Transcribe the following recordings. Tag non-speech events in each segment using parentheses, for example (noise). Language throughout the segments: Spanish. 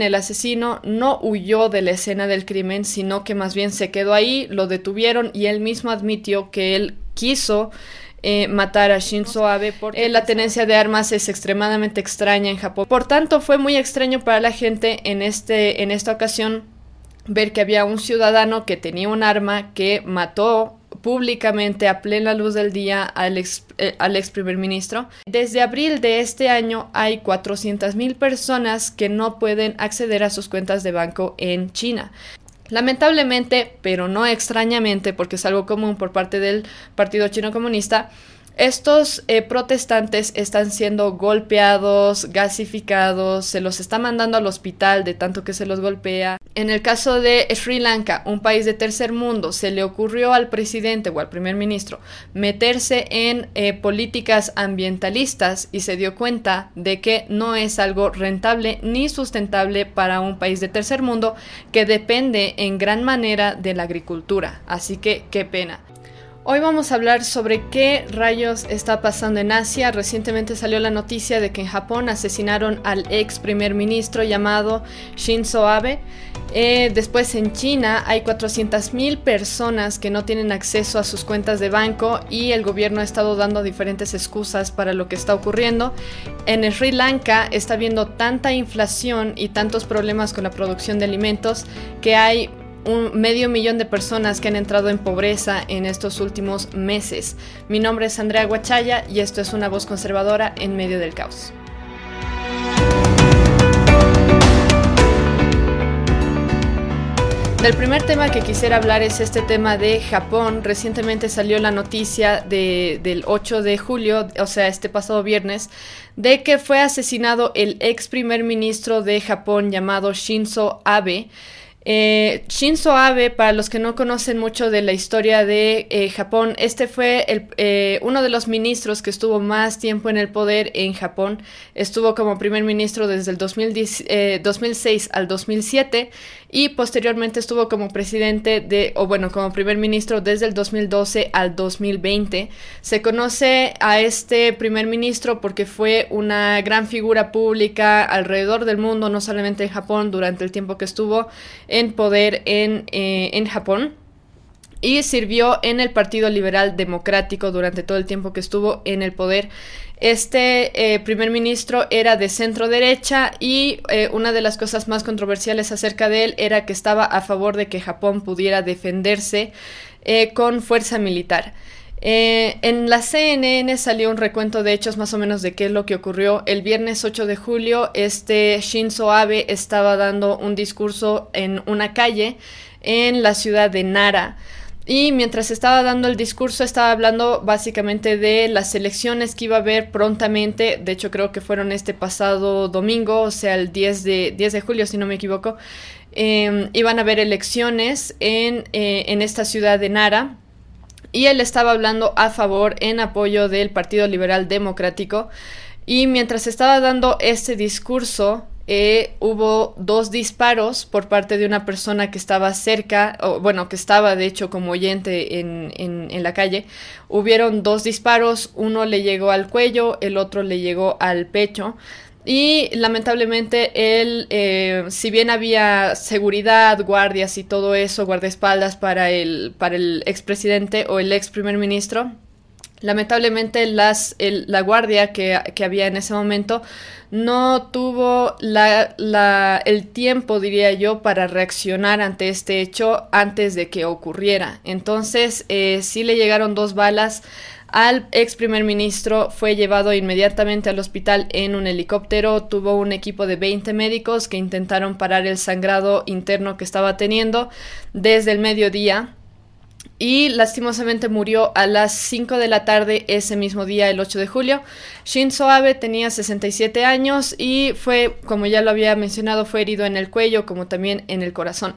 El asesino no huyó de la escena del crimen, sino que más bien se quedó ahí, lo detuvieron y él mismo admitió que él quiso eh, matar a Shinzo Abe porque la tenencia de armas es extremadamente extraña en Japón. Por tanto, fue muy extraño para la gente en, este, en esta ocasión ver que había un ciudadano que tenía un arma que mató públicamente a plena luz del día al ex, eh, al ex primer ministro. Desde abril de este año hay 400.000 personas que no pueden acceder a sus cuentas de banco en China. Lamentablemente, pero no extrañamente, porque es algo común por parte del Partido Chino Comunista, estos eh, protestantes están siendo golpeados, gasificados, se los está mandando al hospital de tanto que se los golpea. En el caso de Sri Lanka, un país de tercer mundo, se le ocurrió al presidente o al primer ministro meterse en eh, políticas ambientalistas y se dio cuenta de que no es algo rentable ni sustentable para un país de tercer mundo que depende en gran manera de la agricultura. Así que qué pena. Hoy vamos a hablar sobre qué rayos está pasando en Asia. Recientemente salió la noticia de que en Japón asesinaron al ex primer ministro llamado Shinzo Abe. Eh, después en China hay 400.000 personas que no tienen acceso a sus cuentas de banco y el gobierno ha estado dando diferentes excusas para lo que está ocurriendo. En Sri Lanka está habiendo tanta inflación y tantos problemas con la producción de alimentos que hay un medio millón de personas que han entrado en pobreza en estos últimos meses. Mi nombre es Andrea Guachaya y esto es una voz conservadora en medio del caos. El primer tema que quisiera hablar es este tema de Japón. Recientemente salió la noticia del 8 de julio, o sea, este pasado viernes, de que fue asesinado el ex primer ministro de Japón llamado Shinzo Abe. Eh, Shinzo Abe, para los que no conocen mucho de la historia de eh, Japón, este fue eh, uno de los ministros que estuvo más tiempo en el poder en Japón. Estuvo como primer ministro desde el 2006 eh, al 2007 y posteriormente estuvo como presidente de, o bueno, como primer ministro desde el 2012 al 2020. Se conoce a este primer ministro porque fue una gran figura pública alrededor del mundo, no solamente en Japón, durante el tiempo que estuvo en poder en, eh, en Japón y sirvió en el Partido Liberal Democrático durante todo el tiempo que estuvo en el poder. Este eh, primer ministro era de centro derecha y eh, una de las cosas más controversiales acerca de él era que estaba a favor de que Japón pudiera defenderse eh, con fuerza militar. en la CNN salió un recuento de hechos más o menos de qué es lo que ocurrió. El viernes 8 de julio, este Shinzo Abe estaba dando un discurso en una calle en la ciudad de Nara. Y mientras estaba dando el discurso, estaba hablando básicamente de las elecciones que iba a haber prontamente. De hecho, creo que fueron este pasado domingo, o sea, el 10 de, 10 de julio, si no me equivoco. Em, iban a haber elecciones eh, en esta ciudad de Nara. Y él estaba hablando a favor, en apoyo del Partido Liberal Democrático. Y mientras estaba dando este discurso, eh, hubo dos disparos por parte de una persona que estaba cerca, o bueno, que estaba de hecho como oyente en, en, la calle. Hubieron dos disparos, uno le llegó al cuello, el otro le llegó al pecho. Y lamentablemente él, eh, si bien había seguridad, guardias y todo eso, guardaespaldas para el, para el expresidente o el ex primer ministro, Lamentablemente las, la guardia que, había en ese momento no tuvo la, el tiempo, diría yo, para reaccionar ante este hecho antes de que ocurriera. Entonces, eh, sí le llegaron dos balas al ex primer ministro, fue llevado inmediatamente al hospital en un helicóptero, tuvo un equipo de 20 médicos que intentaron parar el sangrado interno que estaba teniendo desde el mediodía y lastimosamente murió a las 5 de la tarde ese mismo día, el 8 de julio. Shinzo Abe tenía 67 años y fue, como ya lo había mencionado, fue herido en el cuello como también en el corazón.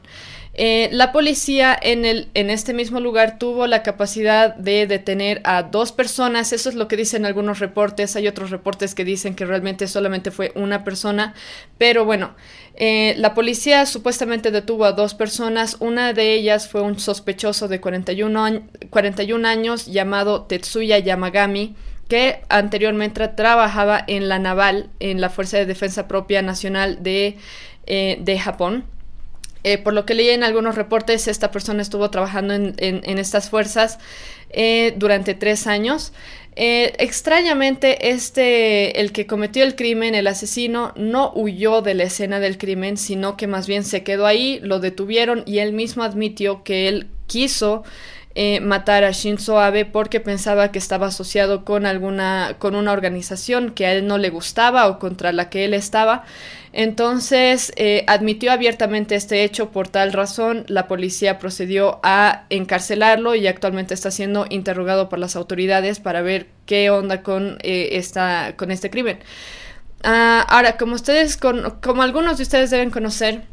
Eh, la policía en, el, en este mismo lugar tuvo la capacidad de detener a dos personas, eso es lo que dicen algunos reportes, hay otros reportes que dicen que realmente solamente fue una persona, pero bueno, eh, la policía supuestamente detuvo a dos personas, una de ellas fue un sospechoso de 41, 41 años llamado Tetsuya Yamagami, que anteriormente trabajaba en la naval, en la Fuerza de Defensa Propia Nacional de de Japón. Por lo que leí en algunos reportes, esta persona estuvo trabajando en, estas fuerzas durante tres años. Eh, extrañamente, este, el que cometió el crimen, el asesino, no huyó de la escena del crimen, sino que más bien se quedó ahí, lo detuvieron y él mismo admitió que él quiso eh, matar a Shinzo Abe porque pensaba que estaba asociado con alguna con una organización que a él no le gustaba o contra la que él estaba. Entonces eh, admitió abiertamente este hecho. Por tal razón, la policía procedió a encarcelarlo y actualmente está siendo interrogado por las autoridades para ver qué onda con, eh, esta, con este crimen. Ah, ahora, como ustedes, como algunos de ustedes deben conocer,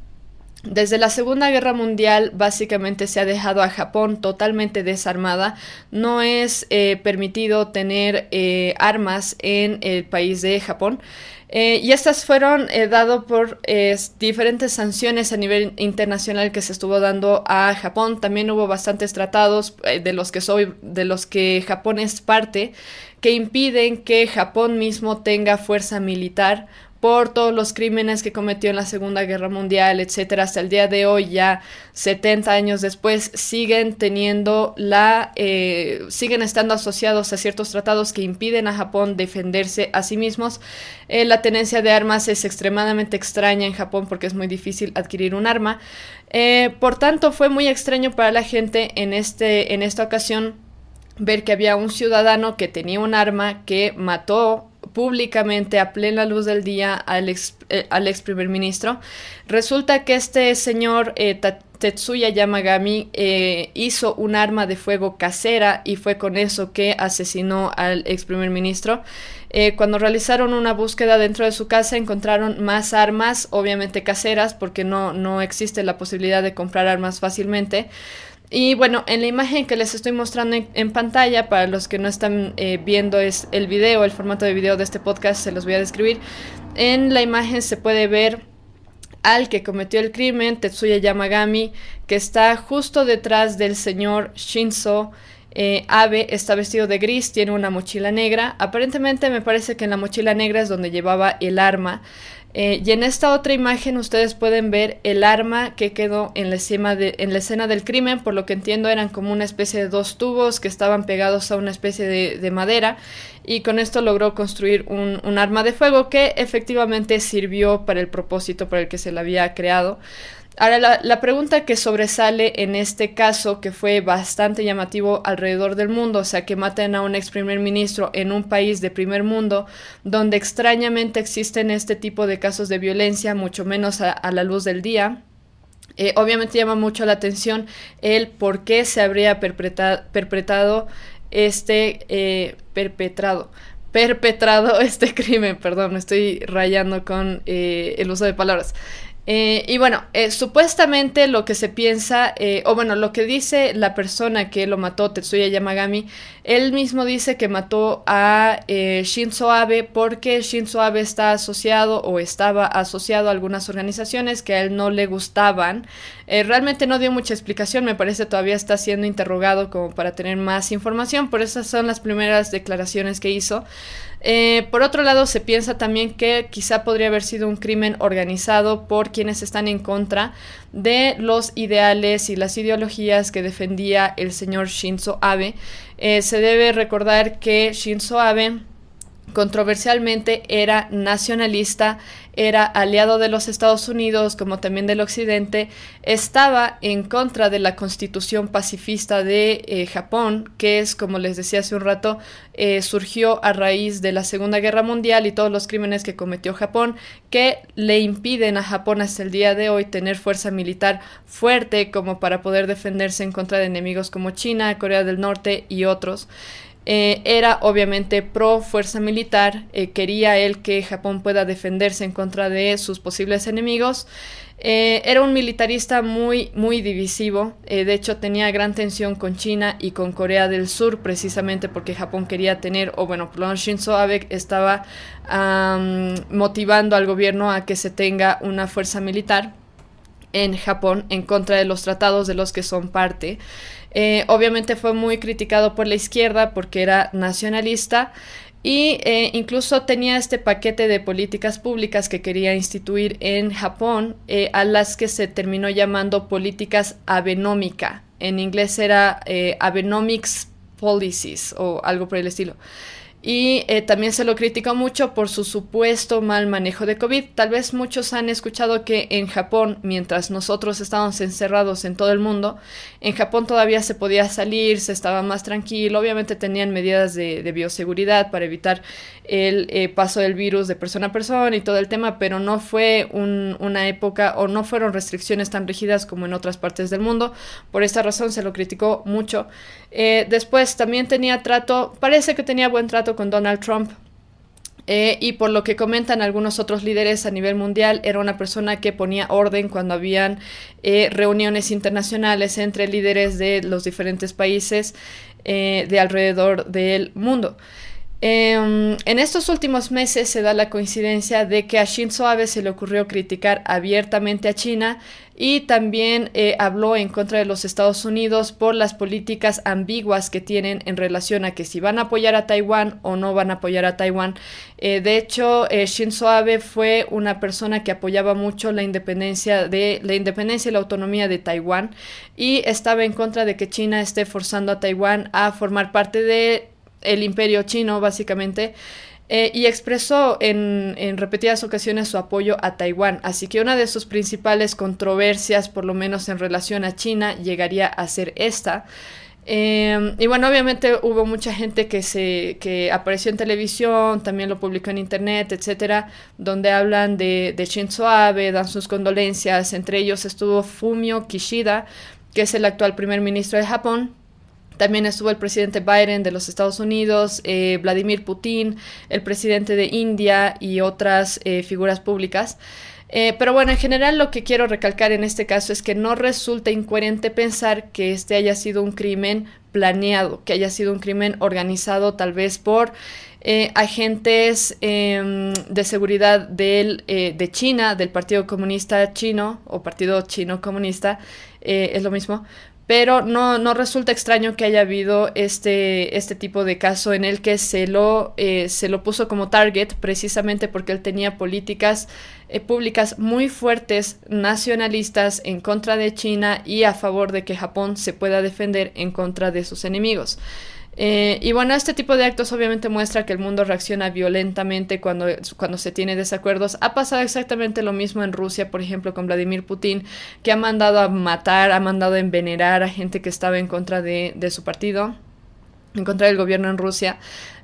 desde la Segunda Guerra Mundial básicamente se ha dejado a Japón totalmente desarmada. No es eh, permitido tener eh, armas en el país de Japón. Eh, y estas fueron dado por diferentes sanciones a nivel internacional que se estuvo dando a Japón. También hubo bastantes tratados de los que soy, de los que Japón es parte, que impiden que Japón mismo tenga fuerza militar por todos los crímenes que cometió en la Segunda Guerra Mundial, etcétera, hasta el día de hoy, ya 70 años después, siguen teniendo la, eh, siguen estando asociados a ciertos tratados que impiden a Japón defenderse a sí mismos. Eh, la tenencia de armas es extremadamente extraña en Japón porque es muy difícil adquirir un arma. Eh, por tanto, fue muy extraño para la gente en, este, en esta ocasión ver que había un ciudadano que tenía un arma que mató públicamente a plena luz del día al ex, eh, primer ministro. Resulta que este señor eh, Tetsuya Yamagami eh, hizo un arma de fuego casera y fue con eso que asesinó al ex primer ministro. cuando realizaron una búsqueda dentro de su casa encontraron más armas, obviamente caseras, porque no, no existe la posibilidad de comprar armas fácilmente. Y bueno, en la imagen que les estoy mostrando en, pantalla, para los que no están eh, viendo es el video, el formato de video de este podcast, se los voy a describir. En la imagen se puede ver al que cometió el crimen, Tetsuya Yamagami, que está justo detrás del señor Shinzo. Eh, Abe está vestido de gris, tiene una mochila negra. Aparentemente me parece que en la mochila negra es donde llevaba el arma. Eh, y en esta otra imagen ustedes pueden ver el arma que quedó en la, en la, escena del crimen, por lo que entiendo eran como una especie de dos tubos que estaban pegados a una especie de, madera y con esto logró construir un, arma de fuego que efectivamente sirvió para el propósito para el que se la había creado. Ahora, la, pregunta que sobresale en este caso, que fue bastante llamativo alrededor del mundo, o sea, que maten a un ex primer ministro en un país de primer mundo, donde extrañamente existen este tipo de casos de violencia, mucho menos a, la luz del día, eh, obviamente llama mucho la atención el por qué se habría perpetrado este eh, perpetrado perpetrado (laughs) este crimen, perdón, me estoy rayando con eh, el uso de palabras. Eh, y bueno, eh, supuestamente lo que se piensa, eh, o bueno, lo que dice la persona que lo mató, Tetsuya Yamagami, él mismo dice que mató a Shinzo Abe porque Shinzo Abe está asociado o estaba asociado a algunas organizaciones que a él no le gustaban. realmente no dio mucha explicación, me parece todavía está siendo interrogado como para tener más información, por esas son las primeras declaraciones que hizo. Eh, por otro lado, se piensa también que quizá podría haber sido un crimen organizado por quienes están en contra de los ideales y las ideologías que defendía el señor Shinzo Abe. Eh, se debe recordar que Shinzo Abe controversialmente era nacionalista, era aliado de los Estados Unidos como también del Occidente, estaba en contra de la constitución pacifista de eh, Japón, que es, como les decía hace un rato, eh, surgió a raíz de la Segunda Guerra Mundial y todos los crímenes que cometió Japón, que le impiden a Japón hasta el día de hoy tener fuerza militar fuerte como para poder defenderse en contra de enemigos como China, Corea del Norte y otros. Eh, era obviamente pro fuerza militar, eh, quería él que Japón pueda defenderse en contra de sus posibles enemigos. Eh, era un militarista muy, muy divisivo, de hecho tenía gran tensión con China y con Corea del Sur, precisamente porque Japón quería tener, o bueno, Shinzo Abe estaba motivando al gobierno a que se tenga una fuerza militar en Japón en contra de los tratados de los que son parte. Eh, obviamente fue muy criticado por la izquierda porque era nacionalista. y eh, incluso tenía este paquete de políticas públicas que quería instituir en Japón, eh, a las que se terminó llamando políticas abenómica. En inglés era eh, Abenomics Policies o algo por el estilo y eh, también se lo criticó mucho por su supuesto mal manejo de COVID. Tal vez muchos han escuchado que en Japón, mientras nosotros estábamos encerrados en todo el mundo, en Japón todavía se podía salir, se estaba más tranquilo, obviamente tenían medidas de, bioseguridad para evitar el eh, paso del virus de persona a persona y todo el tema, pero no fue una época o no fueron restricciones tan rígidas como en otras partes del mundo. Por esta razón se lo criticó mucho. Eh, después también tenía trato, parece que tenía buen trato con Donald Trump. Eh, y por lo que comentan algunos otros líderes a nivel mundial, era una persona que ponía orden cuando habían eh, reuniones internacionales entre líderes de los diferentes países de alrededor del mundo. Em, en estos últimos meses se da la coincidencia de que a Shinzo Abe se le ocurrió criticar abiertamente a China y también eh, habló en contra de los Estados Unidos por las políticas ambiguas que tienen en relación a que si van a apoyar a Taiwán o no van a apoyar a Taiwán. Eh, de hecho, eh, Shinzo Abe fue una persona que apoyaba mucho la independencia de la independencia y la autonomía de Taiwán y estaba en contra de que China esté forzando a Taiwán a formar parte de el imperio chino, básicamente, eh, y expresó en, repetidas ocasiones su apoyo a Taiwán. Así que una de sus principales controversias, por lo menos en relación a China, llegaría a ser esta. Em, y bueno, obviamente hubo mucha gente que se que apareció en televisión, también lo publicó en internet, etcétera, donde hablan de, de Shinzo Abe, dan sus condolencias. Entre ellos estuvo Fumio Kishida, que es el actual primer ministro de Japón, también estuvo el presidente Biden de los Estados Unidos, eh, Vladimir Putin, el presidente de India y otras eh, figuras públicas. Eh, pero bueno, en general lo que quiero recalcar en este caso es que no resulta incoherente pensar que este haya sido un crimen planeado, que haya sido un crimen organizado tal vez por agentes em, de seguridad del, de China, del Partido Comunista Chino o Partido Chino Comunista, es lo mismo, pero no, no resulta extraño que haya habido este, este tipo de caso en el que se lo, eh, se lo puso como target precisamente porque él tenía políticas eh, públicas muy fuertes nacionalistas en contra de China y a favor de que Japón se pueda defender en contra de sus enemigos. Eh, y bueno, este tipo de actos obviamente muestra que el mundo reacciona violentamente cuando, cuando se tiene desacuerdos. Ha pasado exactamente lo mismo en Rusia, por ejemplo, con Vladimir Putin, que ha mandado a matar, ha mandado a envenenar a gente que estaba en contra de, su partido, en contra del gobierno en Rusia.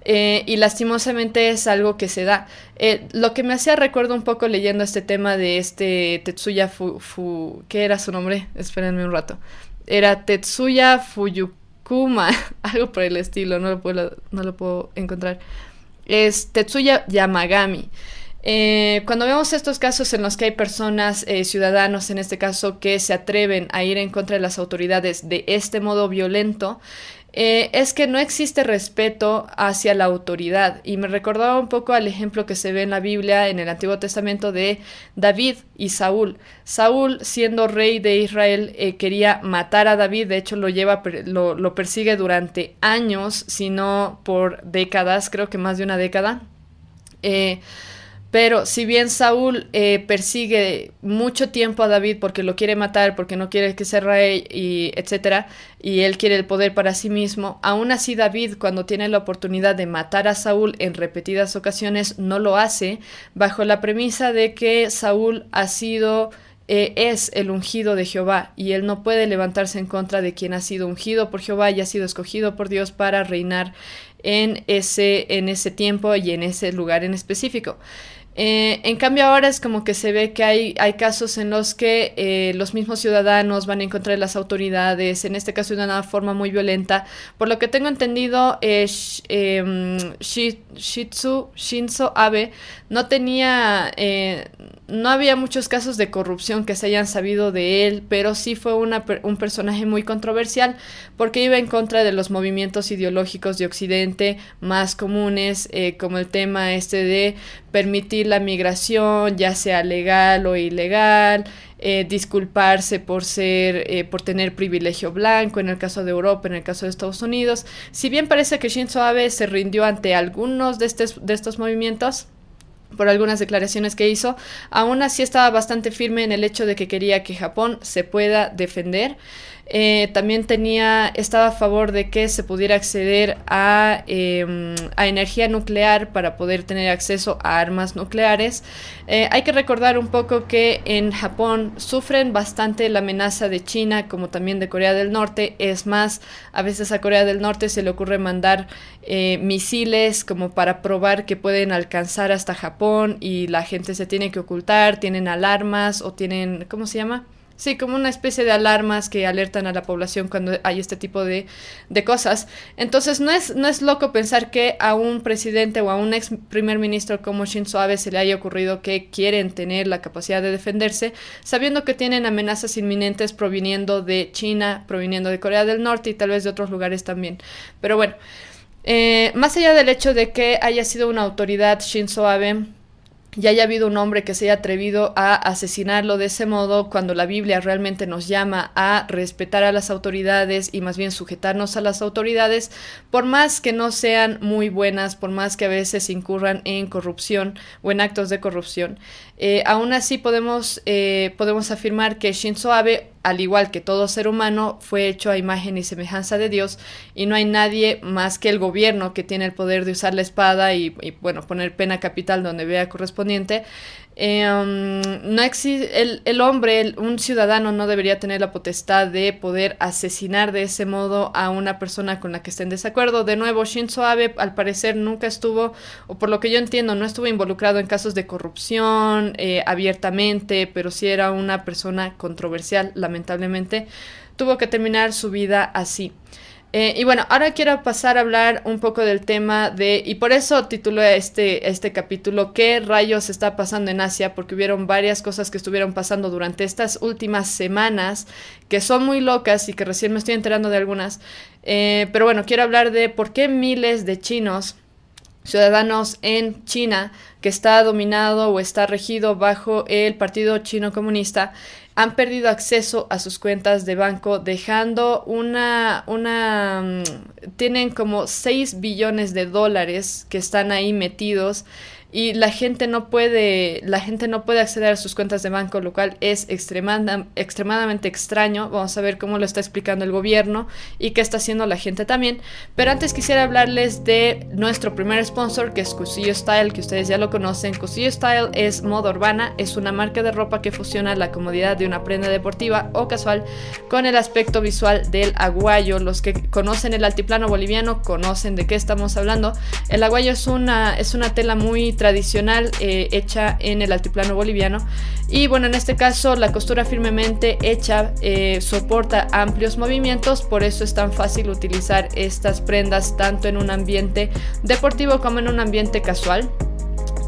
Eh, y lastimosamente es algo que se da. Eh, lo que me hacía recuerdo un poco leyendo este tema de este Tetsuya Fu... ¿Qué era su nombre? Espérenme un rato. Era Tetsuya Fuyu Kuma, (laughs) algo por el estilo, no lo puedo, no lo puedo encontrar. Es Tetsuya Yamagami. Eh, cuando vemos estos casos en los que hay personas, eh, ciudadanos en este caso, que se atreven a ir en contra de las autoridades de este modo violento, eh, es que no existe respeto hacia la autoridad. Y me recordaba un poco al ejemplo que se ve en la Biblia, en el Antiguo Testamento, de David y Saúl. Saúl, siendo rey de Israel, eh, quería matar a David, de hecho lo, lleva, lo, lo persigue durante años, si no por décadas, creo que más de una década. Eh, pero si bien Saúl eh, persigue mucho tiempo a David porque lo quiere matar, porque no quiere que sea rey, y etcétera, y él quiere el poder para sí mismo, aún así David, cuando tiene la oportunidad de matar a Saúl en repetidas ocasiones, no lo hace, bajo la premisa de que Saúl ha sido eh, es el ungido de Jehová y él no puede levantarse en contra de quien ha sido ungido por Jehová y ha sido escogido por Dios para reinar en ese, en ese tiempo y en ese lugar en específico. Eh, en cambio ahora es como que se ve que hay, hay casos en los que eh, los mismos ciudadanos van en contra de las autoridades, en este caso de una forma muy violenta. Por lo que tengo entendido, eh, em, Shitsu, Shinzo Abe no tenía no había muchos casos de corrupción que se hayan sabido de él, pero sí fue un personaje muy controversial porque iba en contra de los movimientos ideológicos de Occidente más comunes, eh, como el tema este de permitir la migración, ya sea legal o ilegal, eh, disculparse por ser, eh, por tener privilegio blanco, en el caso de Europa, en el caso de Estados Unidos. Si bien parece que Shinzo Abe se rindió ante algunos de, de estos movimientos, por algunas declaraciones que hizo, aún así estaba bastante firme en el hecho de que quería que Japón se pueda defender. Eh, también tenía, estaba a favor de que se pudiera acceder a, em, a energía nuclear para poder tener acceso a armas nucleares. Eh, hay que recordar un poco que en Japón sufren bastante la amenaza de China como también de Corea del Norte. Es más, a veces a Corea del Norte se le ocurre mandar eh, misiles como para probar que pueden alcanzar hasta Japón y la gente se tiene que ocultar, tienen alarmas o tienen, ¿cómo se llama? Sí, como una especie de alarmas que alertan a la población cuando hay este tipo de, de, cosas. Entonces, no es, no es loco pensar que a un presidente o a un ex primer ministro como Shinzo Abe se le haya ocurrido que quieren tener la capacidad de defenderse, sabiendo que tienen amenazas inminentes proviniendo de China, proviniendo de Corea del Norte y tal vez de otros lugares también. Pero bueno, eh, más allá del hecho de que haya sido una autoridad Shinzo Abe, ya haya habido un hombre que se haya atrevido a asesinarlo de ese modo cuando la Biblia realmente nos llama a respetar a las autoridades y más bien sujetarnos a las autoridades, por más que no sean muy buenas, por más que a veces incurran en corrupción o en actos de corrupción, eh, aún así podemos, eh, podemos afirmar que Shinzo Abe, al igual que todo ser humano, fue hecho a imagen y semejanza de Dios y no hay nadie más que el gobierno que tiene el poder de usar la espada y, y bueno, poner pena capital donde vea correspondiente. Em, no existe, el, el hombre, un ciudadano no debería tener la potestad de poder asesinar de ese modo a una persona con la que esté en desacuerdo. De nuevo, Shinzo Abe al parecer nunca estuvo, o por lo que yo entiendo, no estuvo involucrado en casos de corrupción eh, abiertamente, pero sí era una persona controversial, lamentablemente. Tuvo que terminar su vida así. Eh, y bueno, ahora quiero pasar a hablar un poco del tema de, y por eso titulé este, este capítulo, ¿qué rayos está pasando en Asia? Porque hubieron varias cosas que estuvieron pasando durante estas últimas semanas que son muy locas y que recién me estoy enterando de algunas. Eh, pero bueno, quiero hablar de por qué miles de chinos, ciudadanos en China, que está dominado o está regido bajo el Partido Chino Comunista, han perdido acceso a sus cuentas de banco, dejando una, una, mm, tienen como 6 billones de dólares que están ahí metidos y la gente no puede, la gente no puede acceder a sus cuentas de banco, lo cual es extremadamente extraño. Vamos a ver cómo lo está explicando el gobierno y qué está haciendo la gente también. Pero antes quisiera hablarles de nuestro primer sponsor, que es Cusillo Style, que ustedes ya lo conocen. Cusillo Style es moda urbana, es una marca de ropa que fusiona la comodidad de una prenda deportiva o casual con el aspecto visual del aguayo. Los que conocen el altiplano boliviano conocen de qué estamos hablando. El aguayo es una, es una tela muy tradicional eh, hecha en el altiplano boliviano. Y bueno, en este caso la costura firmemente hecha eh, soporta amplios movimientos, por eso es tan fácil utilizar estas prendas tanto en un ambiente deportivo como en un ambiente casual.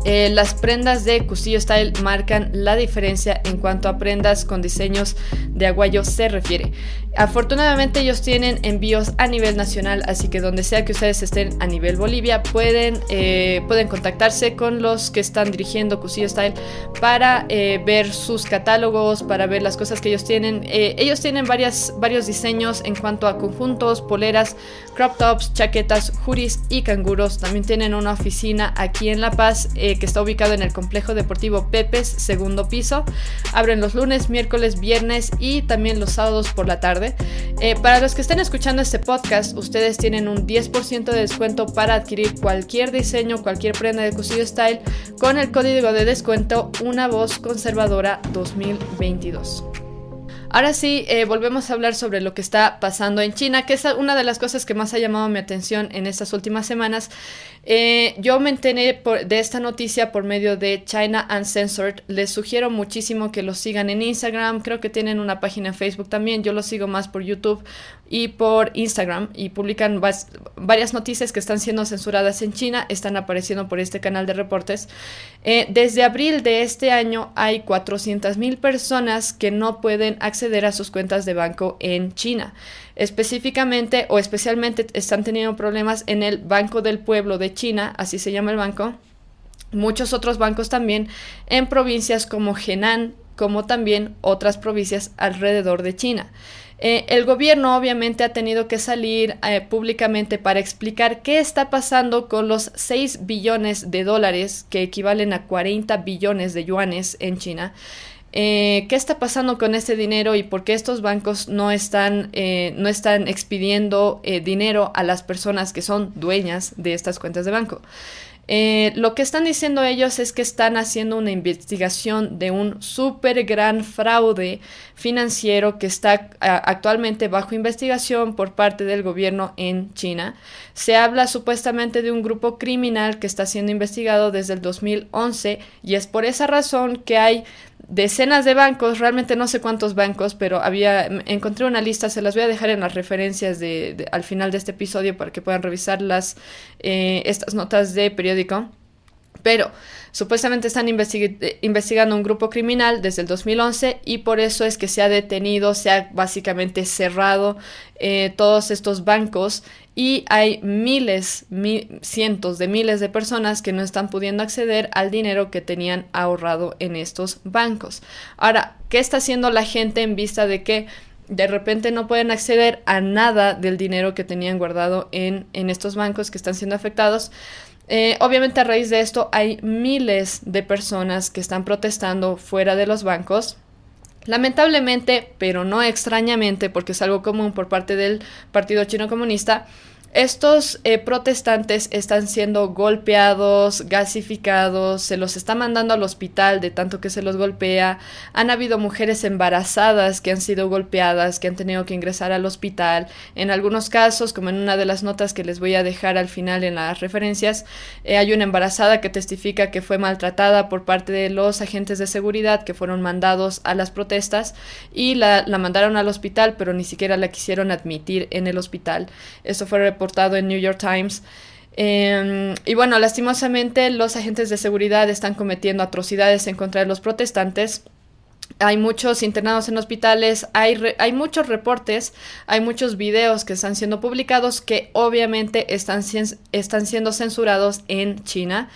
Eh, las prendas de Cusillo Style marcan la diferencia en cuanto a prendas con diseños de aguayo se refiere. Afortunadamente ellos tienen envíos a nivel nacional, así que donde sea que ustedes estén a nivel Bolivia, pueden, eh, pueden contactarse con los que están dirigiendo Cusillo Style para eh, ver sus catálogos, para ver las cosas que ellos tienen. Ellos tienen varias, varios diseños en cuanto a conjuntos, poleras, crop tops, chaquetas, juris y canguros. También tienen una oficina aquí en La Paz que está ubicado en el complejo deportivo Pepes, segundo piso. Abren los lunes, miércoles, viernes y también los sábados por la tarde. Eh, para los que estén escuchando este podcast, ustedes tienen un 10% de descuento para adquirir cualquier diseño, cualquier prenda de Cusillo Style con el código de descuento Una Voz Conservadora 2022. Ahora sí, eh, volvemos a hablar sobre lo que está pasando en China, que es una de las cosas que más ha llamado mi atención en estas últimas semanas. Eh, yo me enteré de esta noticia por medio de China Uncensored. Les sugiero muchísimo que los sigan en Instagram. Creo que tienen una página en Facebook también. Yo los sigo más por YouTube y por Instagram y publican varias noticias que están siendo censuradas en China. Están apareciendo por este canal de reportes. Eh, desde abril de este año hay 400.000 personas que no pueden acceder acceder a sus cuentas de banco en China. Específicamente o especialmente están teniendo problemas en el Banco del Pueblo de China, así se llama el banco. Muchos otros bancos también en provincias como Henan, como también otras provincias alrededor de China. Eh, el gobierno obviamente ha tenido que salir eh, públicamente para explicar qué está pasando con los 6 billones de dólares que equivalen a 40 billones de yuanes en China. Eh, qué está pasando con este dinero y por qué estos bancos no están, eh, no están expidiendo eh, dinero a las personas que son dueñas de estas cuentas de banco. lo que están diciendo ellos es que están haciendo una investigación de un súper gran fraude financiero que está actualmente bajo investigación por parte del gobierno en China. Se habla supuestamente de un grupo criminal que está siendo investigado desde el 2011 y es por esa razón que hay decenas de bancos, realmente no sé cuántos bancos, pero había, encontré una lista, se las voy a dejar en las referencias de, al final de este episodio para que puedan revisar las, eh, estas notas de periódico. Pero supuestamente están investigando un grupo criminal desde el 2011 y por eso es que se ha detenido, se ha básicamente cerrado eh, todos estos bancos y hay miles, cientos de miles de personas que no están pudiendo acceder al dinero que tenían ahorrado en estos bancos. Ahora, ¿qué está haciendo la gente en vista de que de repente no pueden acceder a nada del dinero que tenían guardado en, en estos bancos que están siendo afectados? Eh, obviamente a raíz de esto hay miles de personas que están protestando fuera de los bancos. Lamentablemente, pero no extrañamente, porque es algo común por parte del Partido Chino Comunista, estos eh, protestantes están siendo golpeados, gasificados, se los está mandando al hospital de tanto que se los golpea. Han habido mujeres embarazadas que han sido golpeadas, que han tenido que ingresar al hospital. En algunos casos, como en una de las notas que les voy a dejar al final en las referencias, eh, hay una embarazada que testifica que fue maltratada por parte de los agentes de seguridad que fueron mandados a las protestas y la, la mandaron al hospital, pero ni siquiera la quisieron admitir en el hospital. Eso fue reportado en New York Times. Em, y bueno, lastimosamente los agentes de seguridad están cometiendo atrocidades en contra de los protestantes. Hay muchos internados en hospitales, hay, hay muchos reportes, hay muchos videos que están siendo publicados que obviamente están, están siendo censurados en China.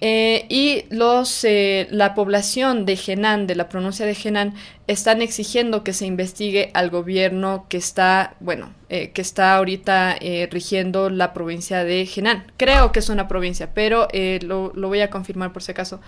Eh, y los, eh, la población de Henan, de la pronuncia de Henan, están exigiendo que se investigue al gobierno que está, bueno, eh, que está ahorita rigiendo la provincia de Henan. Creo que es una provincia, pero lo, lo, voy a confirmar por si acaso.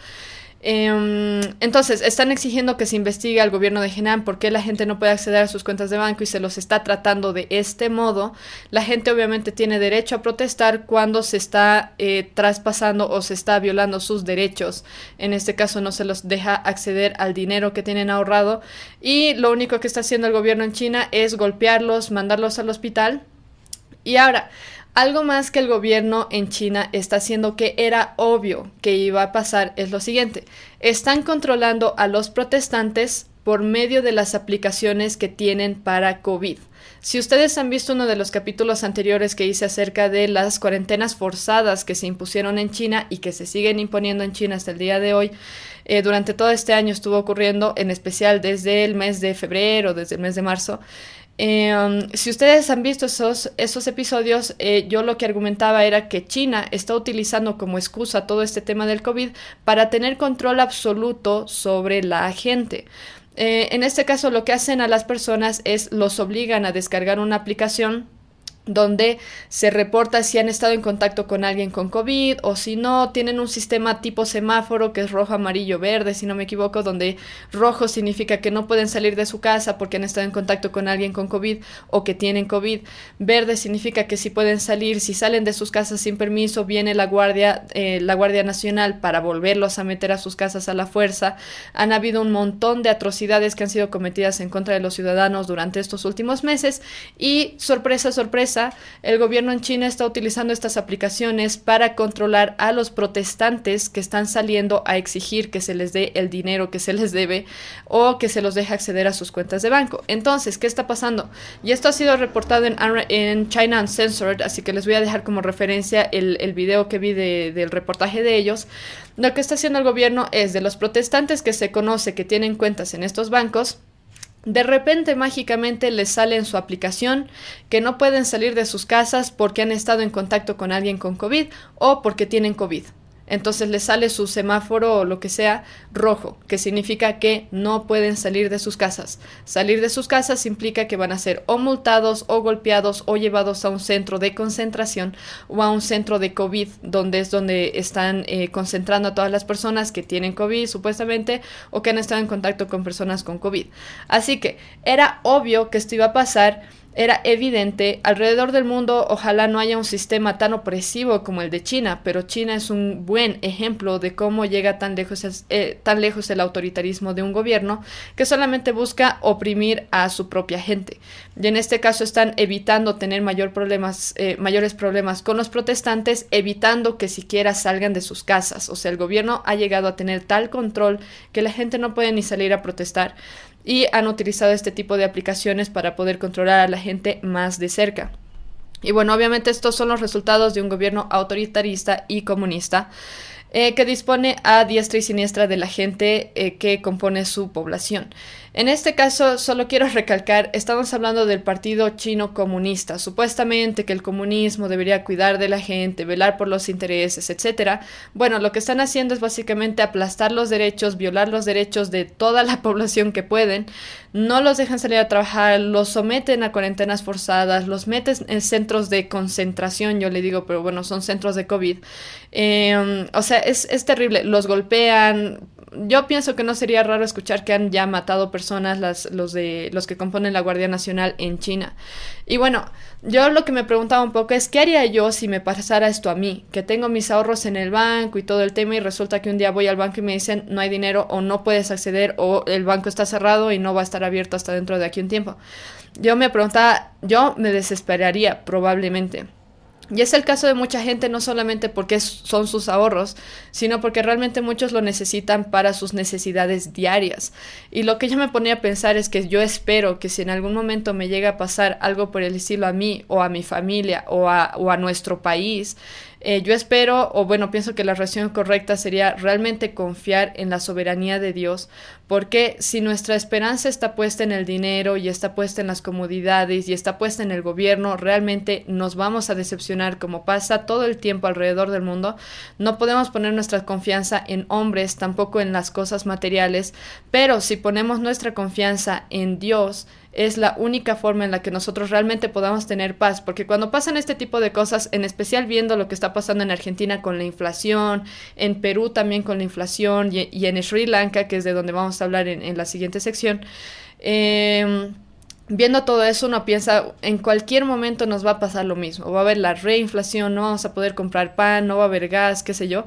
Em, entonces, están exigiendo que se investigue al gobierno de Henan por qué la gente no puede acceder a sus cuentas de banco y se los está tratando de este modo. La gente obviamente tiene derecho a protestar cuando se está eh, traspasando o se está violando sus derechos. En este caso no se los deja acceder al dinero que tienen ahorrado y lo único que está haciendo el gobierno en China es golpearlos, mandarlos al hospital. Y ahora, algo más que el gobierno en China está haciendo que era obvio que iba a pasar es lo siguiente. Están controlando a los protestantes por medio de las aplicaciones que tienen para COVID. Si ustedes han visto uno de los capítulos anteriores que hice acerca de las cuarentenas forzadas que se impusieron en China y que se siguen imponiendo en China hasta el día de hoy, eh, durante todo este año estuvo ocurriendo, en especial desde el mes de febrero, desde el mes de marzo, Em, si ustedes han visto esos, esos episodios, eh, yo lo que argumentaba era que China está utilizando como excusa todo este tema del COVID para tener control absoluto sobre la gente. Eh, en este caso, lo que hacen a las personas es los obligan a descargar una aplicación donde se reporta si han estado en contacto con alguien con COVID o si no, tienen un sistema tipo semáforo que es rojo, amarillo, verde, si no me equivoco, donde rojo significa que no pueden salir de su casa porque han estado en contacto con alguien con COVID o que tienen COVID. Verde significa que si pueden salir, si salen de sus casas sin permiso, viene la Guardia, eh, la Guardia Nacional para volverlos a meter a sus casas a la fuerza. Han habido un montón de atrocidades que han sido cometidas en contra de los ciudadanos durante estos últimos meses y sorpresa, sorpresa, el gobierno en China está utilizando estas aplicaciones para controlar a los protestantes que están saliendo a exigir que se les dé el dinero que se les debe o que se los deje acceder a sus cuentas de banco. Entonces, ¿qué está pasando? Y esto ha sido reportado en, China Uncensored, así que les voy a dejar como referencia el, video que vi del reportaje de ellos. Lo que está haciendo el gobierno es de los protestantes que se conoce que tienen cuentas en estos bancos, de repente mágicamente les sale en su aplicación que no pueden salir de sus casas porque han estado en contacto con alguien con COVID o porque tienen COVID. Entonces les sale su semáforo o lo que sea rojo, que significa que no pueden salir de sus casas. Salir de sus casas implica que van a ser o multados o golpeados o llevados a un centro de concentración o a un centro de COVID, donde es donde están eh, concentrando a todas las personas que tienen COVID supuestamente o que han estado en contacto con personas con COVID. Así que era obvio que esto iba a pasar era evidente, alrededor del mundo ojalá no haya un sistema tan opresivo como el de China, pero China es un buen ejemplo de cómo llega tan lejos, eh, tan lejos el autoritarismo de un gobierno que solamente busca oprimir a su propia gente. Y en este caso están evitando tener mayor problemas, eh, mayores problemas con los protestantes, evitando que siquiera salgan de sus casas. O sea, el gobierno ha llegado a tener tal control que la gente no puede ni salir a protestar y han utilizado este tipo de aplicaciones para poder controlar a la gente más de cerca. Y bueno, obviamente estos son los resultados de un gobierno autoritarista y comunista. Eh, que dispone a diestra y siniestra de la gente eh, que compone su población. En este caso, solo quiero recalcar, estamos hablando del Partido Chino Comunista, supuestamente que el comunismo debería cuidar de la gente, velar por los intereses, etc. Bueno, lo que están haciendo es básicamente aplastar los derechos, violar los derechos de toda la (laughs) población que pueden, no los dejan salir a trabajar, los someten a cuarentenas forzadas, los meten en centros de concentración, yo le digo, pero bueno, son centros de COVID. Em, o sea, es, terrible, los golpean, yo pienso que no sería raro escuchar que han ya matado personas las, los, de, los que componen la Guardia Nacional en China. Y bueno, yo lo que me preguntaba un poco es, ¿qué haría yo si me pasara esto a mí? Que tengo mis ahorros en el banco y todo el tema y resulta que un día voy al banco y me dicen no hay dinero o no puedes acceder o el banco está cerrado y no va a estar abierto hasta dentro de aquí un tiempo. Yo me preguntaba, yo me desesperaría probablemente. Y es el caso de mucha gente no solamente porque son sus ahorros, sino porque realmente muchos lo necesitan para sus necesidades diarias. Y lo que yo me ponía a pensar es que yo espero que si en algún momento me llega a pasar algo por el estilo a mí o a mi familia o a, o a nuestro país, eh, yo espero, o bueno, pienso que la reacción correcta sería realmente confiar en la soberanía de Dios, porque si nuestra esperanza está puesta en el dinero y está puesta en las comodidades y está puesta en el gobierno, realmente nos vamos a decepcionar como pasa todo el tiempo alrededor del mundo. No podemos poner nuestra confianza en hombres, tampoco en las cosas materiales, pero si ponemos nuestra confianza en Dios, es la única forma en la que nosotros realmente podamos tener paz, porque cuando pasan este tipo de cosas, en especial viendo lo que está pasando en Argentina con la inflación, en Perú también con la inflación y, en Sri Lanka, que es de donde vamos a hablar en, la siguiente sección, em, viendo todo eso uno piensa en cualquier momento nos va a pasar lo mismo, va a haber la reinflación, no vamos a poder comprar pan, no va a haber gas, qué sé yo,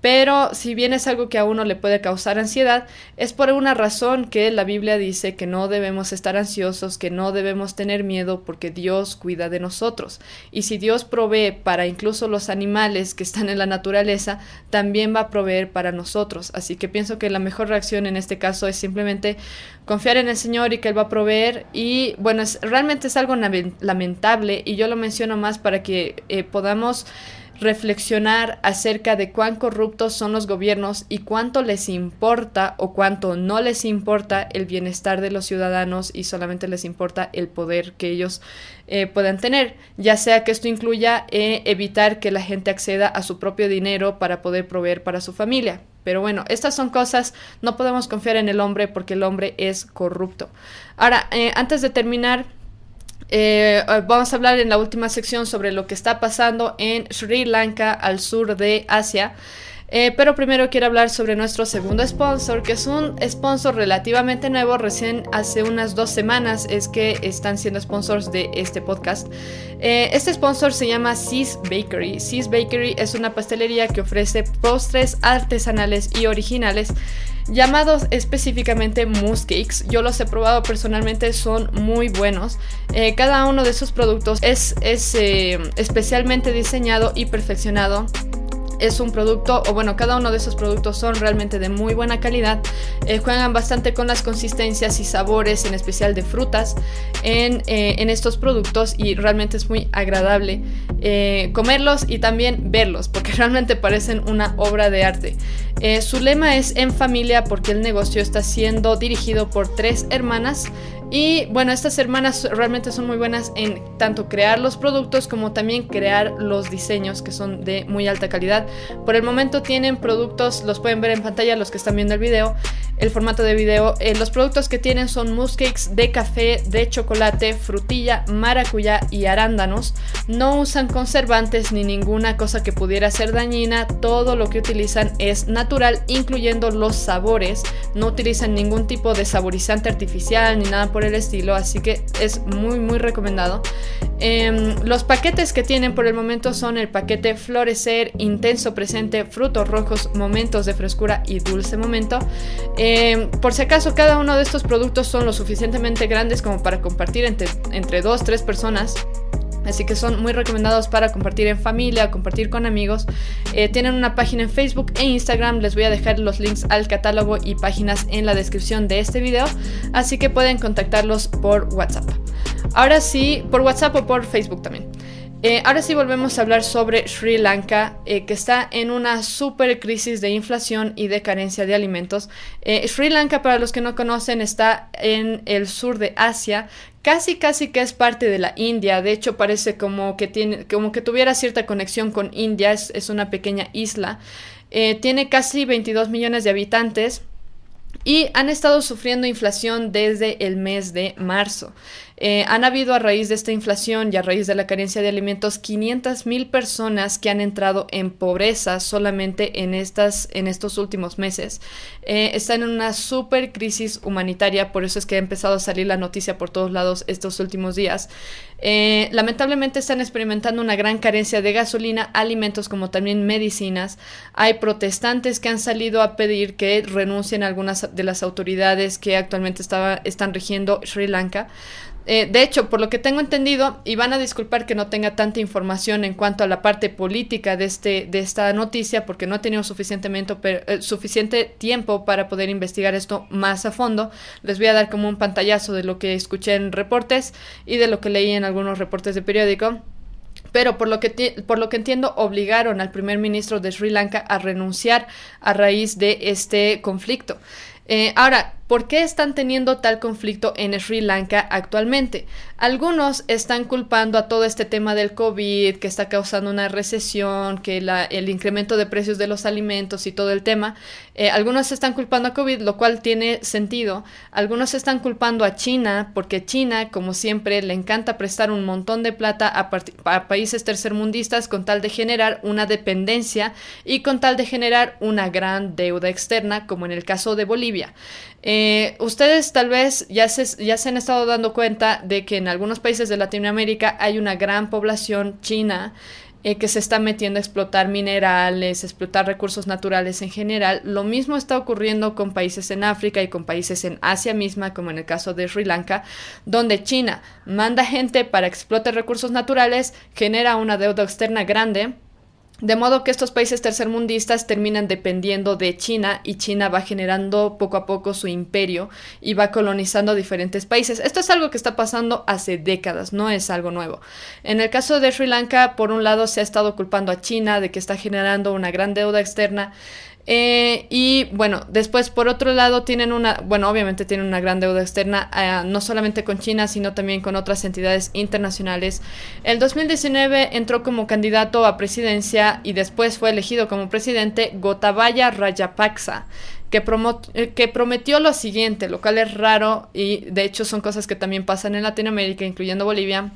pero si bien es algo que a uno le puede causar ansiedad, es por una razón que la Biblia dice que no debemos estar ansiosos, que no debemos tener miedo porque Dios cuida de nosotros. Y si Dios provee para incluso los animales que están en la naturaleza, también va a proveer para nosotros. Así que pienso que la mejor reacción en este caso es simplemente confiar en el Señor y que Él va a proveer. Y bueno, es, realmente es algo lamentable y yo lo menciono más para que eh, podamos reflexionar acerca de cuán corruptos son los gobiernos y cuánto les importa o cuánto no les importa el bienestar de los ciudadanos y solamente les importa el poder que ellos eh, puedan tener, ya sea que esto incluya eh, evitar que la gente acceda a su propio dinero para poder proveer para su familia. Pero bueno, estas son cosas, no podemos confiar en el hombre porque el hombre es corrupto. Ahora, eh, antes de terminar, Eh, vamos a hablar en la última sección sobre lo que está pasando en Sri Lanka, al sur de Asia. Eh, pero primero quiero hablar sobre nuestro segundo sponsor, que es un sponsor relativamente nuevo, recién hace unas dos semanas es que están siendo sponsors de este podcast. Eh, este sponsor se llama Sis Bakery. Sis Bakery es una pastelería que ofrece postres artesanales y originales llamados específicamente mousse cakes. Yo los he probado personalmente, son muy buenos. Eh, cada uno de esos productos es especialmente diseñado y perfeccionado es un producto, o bueno, cada uno de esos productos son realmente de muy buena calidad. Eh, juegan bastante con las consistencias y sabores, en especial de frutas, en, eh, estos productos y realmente es muy agradable eh, comerlos y también verlos, porque (laughs) realmente parecen una obra de arte. su lema es en familia porque el negocio está siendo dirigido por tres hermanas. Y bueno, estas hermanas realmente son muy buenas en tanto crear los productos como también crear los diseños que son de muy alta calidad. Por el momento tienen productos, los pueden ver en pantalla los que están viendo el video, el formato de video. Eh, los productos que tienen son mousse cakes de café, de chocolate, frutilla, maracuyá y arándanos. No usan conservantes ni ninguna cosa que pudiera ser dañina. Todo lo que utilizan es natural, incluyendo los sabores. No utilizan ningún tipo de saborizante artificial ni nada por el estilo, así que es muy muy recomendado. Em, los paquetes que tienen por el momento son el paquete Florecer, Intenso Presente, Frutos Rojos, Momentos de Frescura y Dulce Momento. Em, por si acaso cada uno de estos productos son lo suficientemente grandes como para compartir entre, entre dos, tres personas. Así que son muy recomendados para compartir en familia, compartir con amigos. Eh, tienen una página en Facebook e Instagram. Les voy a dejar los links al catálogo y páginas en la descripción de este video. Así que pueden contactarlos por WhatsApp. Ahora sí, por WhatsApp o por Facebook también. Eh, ahora sí volvemos a hablar sobre Sri Lanka, eh, que está en una super crisis de inflación y de carencia de alimentos. Sri Lanka, para los que no conocen, está en el sur de Asia, casi casi que es parte de la India, de hecho parece como que tiene, como que tuviera cierta conexión con India, es, una pequeña isla, eh, tiene casi 22 millones de habitantes y han estado sufriendo inflación desde el mes de marzo. Eh, han habido a raíz de esta inflación y a raíz de la carencia de alimentos 500 mil personas que han entrado en pobreza solamente en, estas, en estos últimos meses. Eh, están en una super crisis humanitaria, por eso es que ha empezado a salir la noticia por todos lados estos últimos días. Eh, lamentablemente están experimentando una gran carencia de gasolina, alimentos como también medicinas. Hay protestantes que han salido a pedir que renuncien a algunas de las autoridades que actualmente estaba, están rigiendo Sri Lanka. Eh, de hecho, por lo que tengo entendido, y van a disculpar que no tenga tanta información en cuanto a la parte política de, este, de esta noticia, porque no he tenido suficientemente, eh, suficiente tiempo para poder investigar esto más a fondo, les voy a dar como un pantallazo de lo que escuché en reportes y de lo que leí en algunos reportes de periódico. Pero por lo, que por lo que entiendo, obligaron al primer ministro de Sri Lanka a renunciar a raíz de este conflicto. Eh, ahora, ¿Por qué están teniendo tal conflicto en Sri Lanka actualmente? Algunos están culpando a todo este tema del COVID, que está causando una recesión, que el incremento de precios de los alimentos y todo el tema. Eh, algunos están culpando a COVID, lo cual tiene sentido. Algunos están culpando a China, porque China, como siempre, le encanta prestar un montón de plata a, a países tercermundistas con tal de generar una dependencia y con tal de generar una gran deuda externa, como en el caso de Bolivia. Eh, ustedes tal vez ya se, ya se han estado dando cuenta de que en algunos países de Latinoamérica hay una gran población china eh, que se está metiendo a explotar minerales, explotar recursos naturales en general. Lo mismo está ocurriendo con países en África y con países en Asia misma, como en el caso de Sri Lanka, donde China manda gente para explotar recursos naturales, genera una deuda externa grande de modo que estos países tercermundistas terminan dependiendo de China y China va generando poco a poco su imperio y va colonizando diferentes países. Esto es algo que está pasando hace décadas, no es algo nuevo. En el caso de Sri Lanka, por un lado se ha estado culpando a China de que está generando una gran deuda externa eh, y bueno, después por otro lado tienen una, bueno, obviamente tienen una gran deuda externa, eh, no solamente con China, sino también con otras entidades internacionales. El 2019 entró como candidato a presidencia y después fue elegido como presidente Gotabaya Rajapaksa. eh, que prometió lo siguiente, lo cual es raro y de hecho son cosas que también pasan en Latinoamérica, incluyendo Bolivia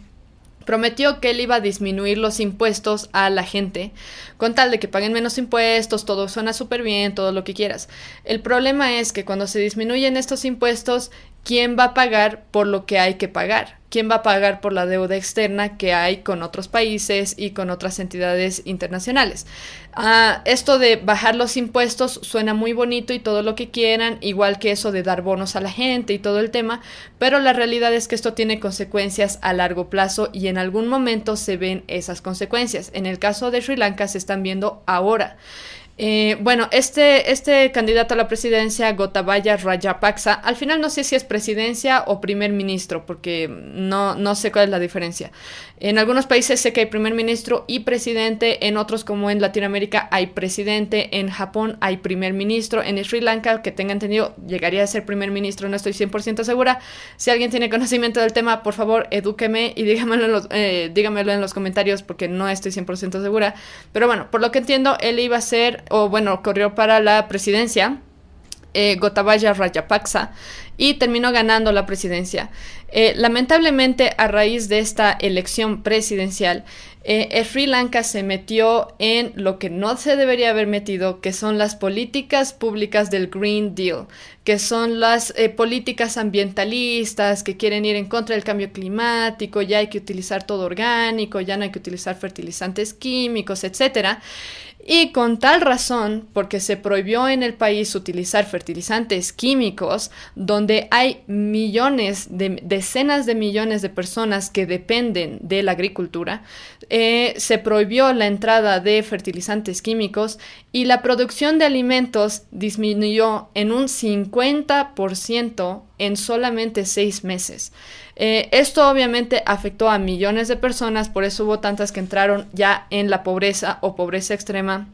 prometió que él iba a disminuir los impuestos a la gente, con tal de que paguen menos impuestos, todo suena súper bien, todo lo que quieras. El problema es que cuando se disminuyen estos impuestos, ¿quién va a pagar por lo que hay que pagar? ¿Quién va a pagar por la deuda externa que hay con otros países y con otras entidades internacionales? Ah, esto de bajar los impuestos suena muy bonito y todo lo que quieran, igual que eso de dar bonos a la gente y todo el tema, pero la realidad es que esto tiene consecuencias a largo plazo y en algún momento se ven esas consecuencias. En el caso de Sri Lanka se están viendo ahora. Eh, bueno, este, este candidato a la presidencia, Gotabaya Rajapaksa, al final no sé si es presidencia o primer ministro, porque no, no sé cuál es la diferencia. En algunos países sé que hay primer ministro y presidente, en otros como en Latinoamérica hay presidente, en Japón hay primer ministro, en Sri Lanka, que tenga entendido, llegaría a ser primer ministro, no estoy 100% segura. Si alguien tiene conocimiento del tema, por favor, edúqueme y dígamelo en los, eh, dígamelo en los comentarios porque no estoy 100% segura. Pero bueno, por lo que entiendo, él iba a ser o bueno, corrió para la presidencia, eh, Gotabaya Rajapaksa, y terminó ganando la presidencia. Eh, lamentablemente, a raíz de esta elección presidencial, eh, Sri Lanka se metió en lo que no se debería haber metido, que son las políticas públicas del Green Deal, que son las políticas ambientalistas que quieren ir en contra del cambio climático, ya hay que utilizar todo orgánico, ya no hay que utilizar fertilizantes químicos, etcétera. Y con tal razón, porque se prohibió en el país utilizar fertilizantes químicos, donde hay millones, de, decenas de millones de personas que dependen de la agricultura, eh, se prohibió la entrada de fertilizantes químicos y la producción de alimentos disminuyó en un 50% en solamente seis meses. Eh, esto obviamente afectó a millones de personas, por eso hubo tantas que entraron ya en la pobreza o pobreza extrema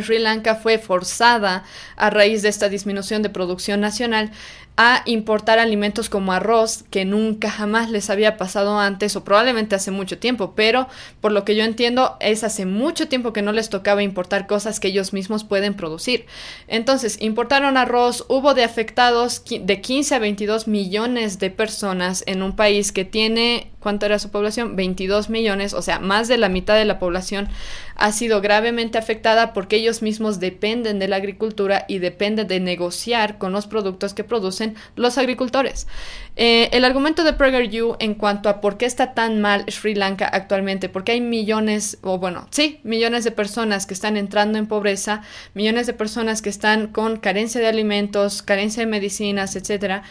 Sri Lanka fue forzada a raíz de esta disminución de producción nacional a importar alimentos como arroz que nunca jamás les había pasado antes o probablemente hace mucho tiempo, pero por lo que yo entiendo es hace mucho tiempo que no les tocaba importar cosas que ellos mismos pueden producir. Entonces, importaron arroz, hubo de afectados de 15 a 22 millones de personas en un país que tiene ¿cuánto era su población? 22 millones, o sea, más de la mitad de la población ha sido gravemente afectada porque ellos mismos dependen de la agricultura y dependen de negociar con los productos que producen los agricultores. Eh, el argumento de PragerU en cuanto a por qué está tan mal Sri Lanka actualmente, porque hay millones, o bueno, sí, millones de personas que están entrando en pobreza, millones de personas que están con carencia de alimentos, carencia de medicinas, etcétera,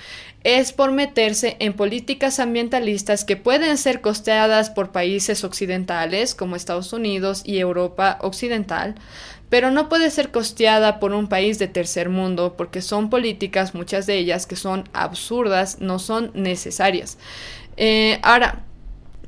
es por meterse en políticas ambientalistas que pueden ser costeadas por países occidentales como Estados Unidos y Europa Occidental, pero no puede ser costeada por un país de tercer mundo porque son políticas, muchas de ellas, que son absurdas, no son necesarias. Eh, ahora,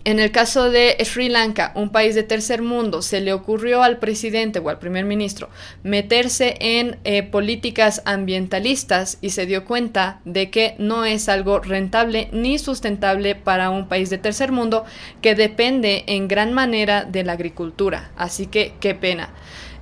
en el caso de Sri Lanka, un país de tercer mundo, se le ocurrió al presidente o al primer ministro meterse en eh, políticas ambientalistas y se dio cuenta de que no es algo rentable ni sustentable para un país de tercer mundo que depende en gran manera de la agricultura. Así que qué pena.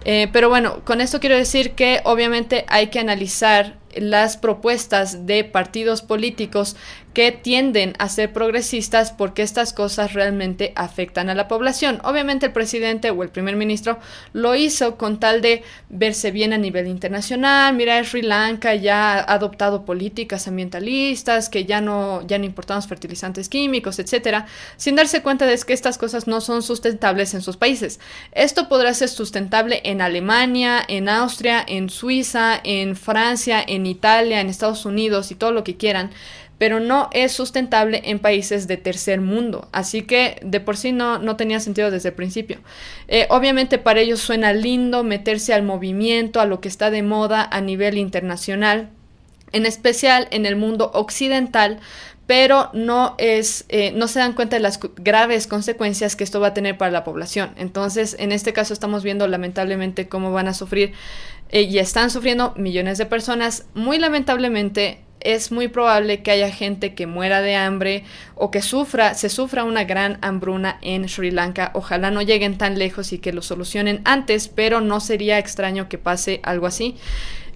Eh, pero bueno, con esto quiero decir que obviamente hay que analizar las propuestas de partidos políticos que tienden a ser progresistas porque estas cosas realmente afectan a la población. Obviamente el presidente o el primer ministro lo hizo con tal de verse bien a nivel internacional. Mira, Sri Lanka ya ha adoptado políticas ambientalistas, que ya no, ya no importamos fertilizantes químicos, etcétera, sin darse cuenta de que estas cosas no son sustentables en sus países. Esto podrá ser sustentable en Alemania, en Austria, en Suiza, en Francia, en Italia, en Estados Unidos y todo lo que quieran pero no es sustentable en países de tercer mundo. Así que de por sí no, no tenía sentido desde el principio. Eh, obviamente para ellos suena lindo meterse al movimiento, a lo que está de moda a nivel internacional, en especial en el mundo occidental, pero no es eh, no se dan cuenta de las graves consecuencias que esto va a tener para la población. Entonces, en este caso estamos viendo lamentablemente cómo van a sufrir eh, y están sufriendo millones de personas. Muy lamentablemente es muy probable que haya gente que muera de hambre o que sufra, se sufra una gran hambruna en Sri Lanka. Ojalá no lleguen tan lejos y que lo solucionen antes, pero no sería extraño que pase algo así.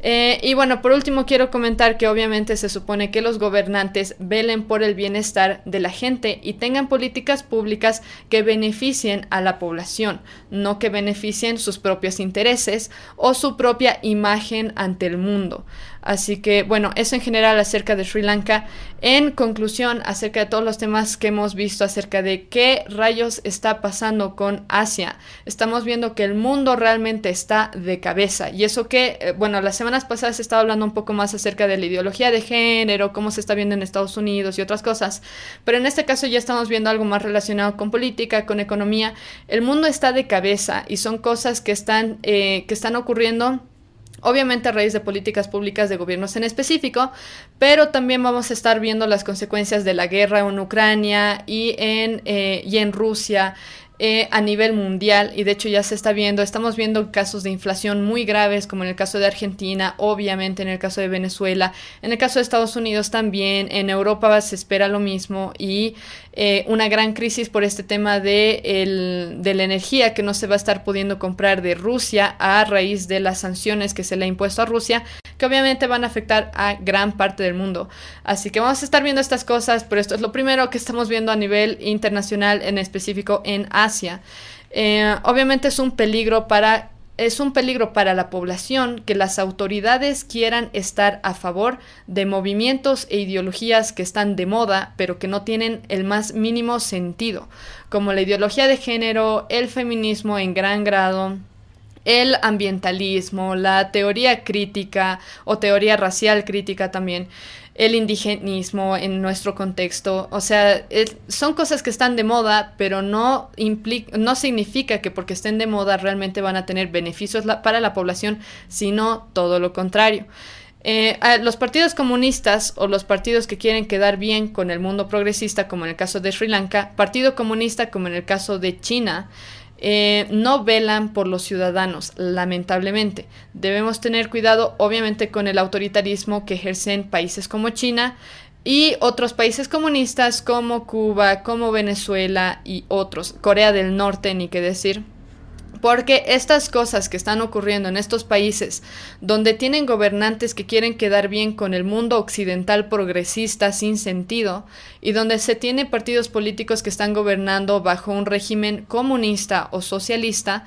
Eh, y bueno, por último quiero comentar que obviamente se supone que los gobernantes velen por el bienestar de la gente y tengan políticas públicas que beneficien a la población, no que beneficien sus propios intereses o su propia imagen ante el mundo. Así que bueno, eso en general acerca de Sri Lanka. En conclusión, acerca de todos los temas que hemos visto acerca de qué rayos está pasando con Asia, estamos viendo que el mundo realmente está de cabeza. Y eso que, eh, bueno, las semanas pasadas he estado hablando un poco más acerca de la ideología de género, cómo se está viendo en Estados Unidos y otras cosas. Pero en este caso ya estamos viendo algo más relacionado con política, con economía. El mundo está de cabeza y son cosas que están, eh, que están ocurriendo obviamente a raíz de políticas públicas de gobiernos en específico, pero también vamos a estar viendo las consecuencias de la guerra en Ucrania y en, eh, y en Rusia, eh, a nivel mundial y de hecho ya se está viendo, estamos viendo casos de inflación muy graves como en el caso de Argentina, obviamente en el caso de Venezuela, en el caso de Estados Unidos también, en Europa se espera lo mismo y eh, una gran crisis por este tema de, de la energía que no se va a estar pudiendo comprar de Rusia a raíz de las sanciones que se le ha impuesto a Rusia que obviamente van a afectar a gran parte del mundo. Así que vamos a estar viendo estas cosas, pero esto es lo primero que estamos viendo a nivel internacional, en específico en Asia. Eh, obviamente es un peligro para es un peligro para la población que las autoridades quieran estar a favor de movimientos e ideologías que están de moda, pero que no tienen el más mínimo sentido, como la ideología de género, el feminismo en gran grado, el ambientalismo, la teoría crítica o teoría racial crítica también, el indigenismo en nuestro contexto. O sea, son cosas que están de moda, pero no, no significa que porque estén de moda realmente van a tener beneficios para la población, sino todo lo contrario. Eh, los partidos comunistas o los partidos que quieren quedar bien con el mundo progresista, como en el caso de Sri Lanka, Partido Comunista, como en el caso de China, eh, no velan por los ciudadanos, lamentablemente. Debemos tener cuidado, obviamente, con el autoritarismo que ejercen países como China y otros países comunistas como Cuba, como Venezuela y otros. Corea del Norte, ni qué decir. Porque estas cosas que están ocurriendo en estos países, donde tienen gobernantes que quieren quedar bien con el mundo occidental progresista sin sentido, y donde se tiene partidos políticos que están gobernando bajo un régimen comunista o socialista,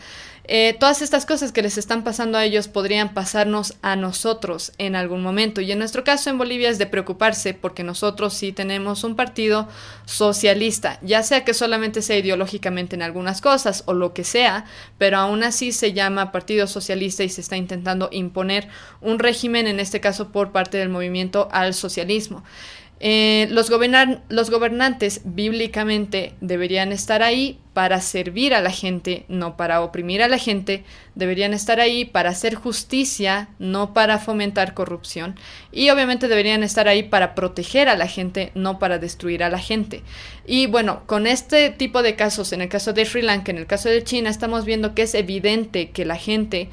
eh, todas estas cosas que les están pasando a ellos podrían pasarnos a nosotros en algún momento. Y en nuestro caso en Bolivia es de preocuparse porque nosotros sí tenemos un partido socialista, ya sea que solamente sea ideológicamente en algunas cosas o lo que sea, pero aún así se llama Partido Socialista y se está intentando imponer un régimen, en este caso por parte del movimiento al socialismo. Eh, los, los gobernantes bíblicamente deberían estar ahí para servir a la gente, no para oprimir a la gente, deberían estar ahí para hacer justicia, no para fomentar corrupción, y obviamente deberían estar ahí para proteger a la gente, no para destruir a la gente. Y bueno, con este tipo de casos, en el caso de Sri Lanka, en el caso de China, estamos viendo que es evidente que la gente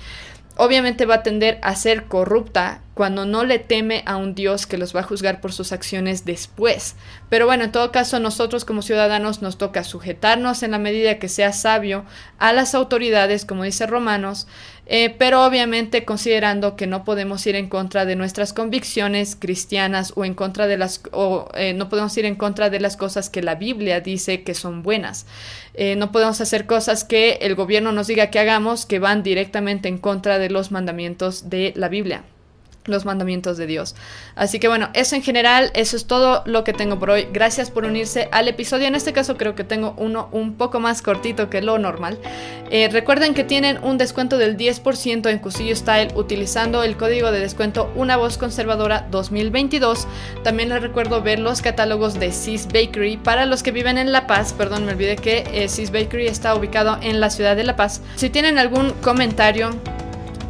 obviamente va a tender a ser corrupta cuando no le teme a un Dios que los va a juzgar por sus acciones después. Pero bueno, en todo caso, nosotros como ciudadanos nos toca sujetarnos en la medida que sea sabio a las autoridades, como dice Romanos, eh, pero obviamente considerando que no podemos ir en contra de nuestras convicciones cristianas o en contra de las o eh, no podemos ir en contra de las cosas que la Biblia dice que son buenas. Eh, no podemos hacer cosas que el gobierno nos diga que hagamos que van directamente en contra de los mandamientos de la Biblia los mandamientos de Dios. Así que bueno, eso en general, eso es todo lo que tengo por hoy. Gracias por unirse al episodio. En este caso creo que tengo uno un poco más cortito que lo normal. Eh, recuerden que tienen un descuento del 10% en Cusillo Style utilizando el código de descuento Una Voz Conservadora 2022. También les recuerdo ver los catálogos de Sis Bakery para los que viven en La Paz. Perdón, me olvidé que eh, Bakery está ubicado en la ciudad de La Paz. Si tienen algún comentario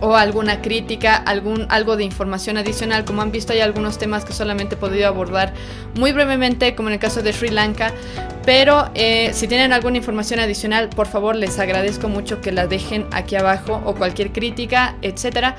o alguna crítica, algún, algo de información adicional. Como han visto, hay algunos temas que solamente he podido abordar muy brevemente, como en el caso de Sri Lanka. Pero eh, si tienen alguna información adicional, por favor les agradezco mucho que la dejen aquí abajo o cualquier crítica, etcétera.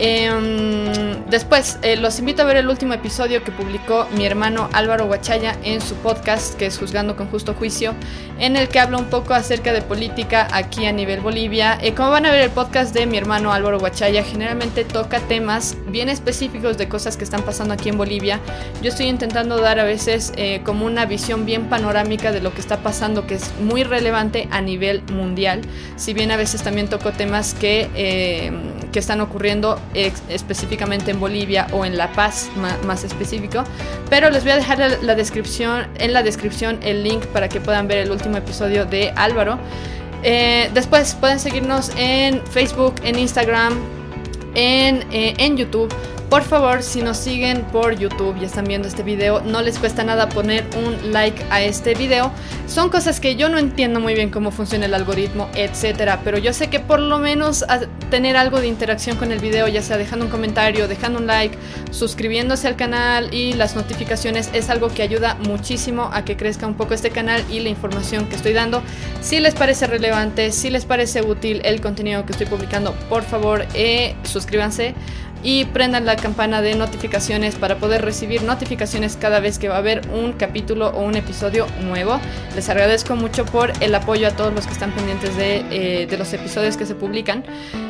Em, después, eh, los invito a ver el último episodio que publicó mi hermano Álvaro Guachaya en su podcast, que es Juzgando con Justo Juicio, en el que habla un poco acerca de política aquí a nivel Bolivia. Eh, como van a ver, el podcast de mi hermano Álvaro Guachaya generalmente toca temas bien específicos de cosas que están pasando aquí en Bolivia. Yo estoy intentando dar a veces como una visión bien panorámica de lo que está pasando, que es muy relevante a nivel mundial. Si bien a veces también toco temas que, que están ocurriendo específicamente en Bolivia o en La Paz más, específico. Pero les voy a dejar la, descripción, en la descripción el link para que puedan ver el último episodio de Álvaro. Eh, después pueden seguirnos en Facebook, en Instagram, en, eh, en YouTube por favor, si nos siguen por YouTube y están viendo este video, no les cuesta nada poner un like a este video. Son cosas que yo no entiendo muy bien cómo funciona el algoritmo, etcétera, pero yo sé que por lo menos tener algo de interacción con el video, ya sea dejando un comentario, dejando un like, suscribiéndose al canal y las notificaciones es algo que ayuda muchísimo a que crezca un poco este canal y la información que estoy dando. Si les parece relevante, si les parece útil el contenido que estoy publicando, por favor, eh, suscríbanse y prendan la campana de notificaciones para poder recibir notificaciones cada vez que va a haber un capítulo o un episodio nuevo. Les agradezco mucho por el apoyo a todos los que están pendientes de, eh, de los episodios que se publican.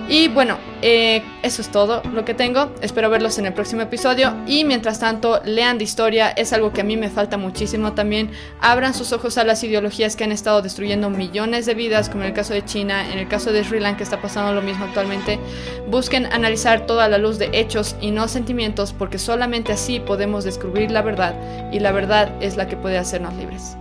Y bueno, eh, eso es todo lo que tengo. Espero verlos en el próximo episodio. Y mientras tanto, lean de historia. Es algo que a mí me falta muchísimo también. Abran sus ojos a las ideologías que han estado destruyendo millones de vidas, como en el caso de China, en el caso de Sri Lanka está pasando lo mismo actualmente. Busquen analizar toda la luz de hechos y no sentimientos, porque solamente así podemos descubrir la verdad. Y la verdad es la que puede hacernos libres.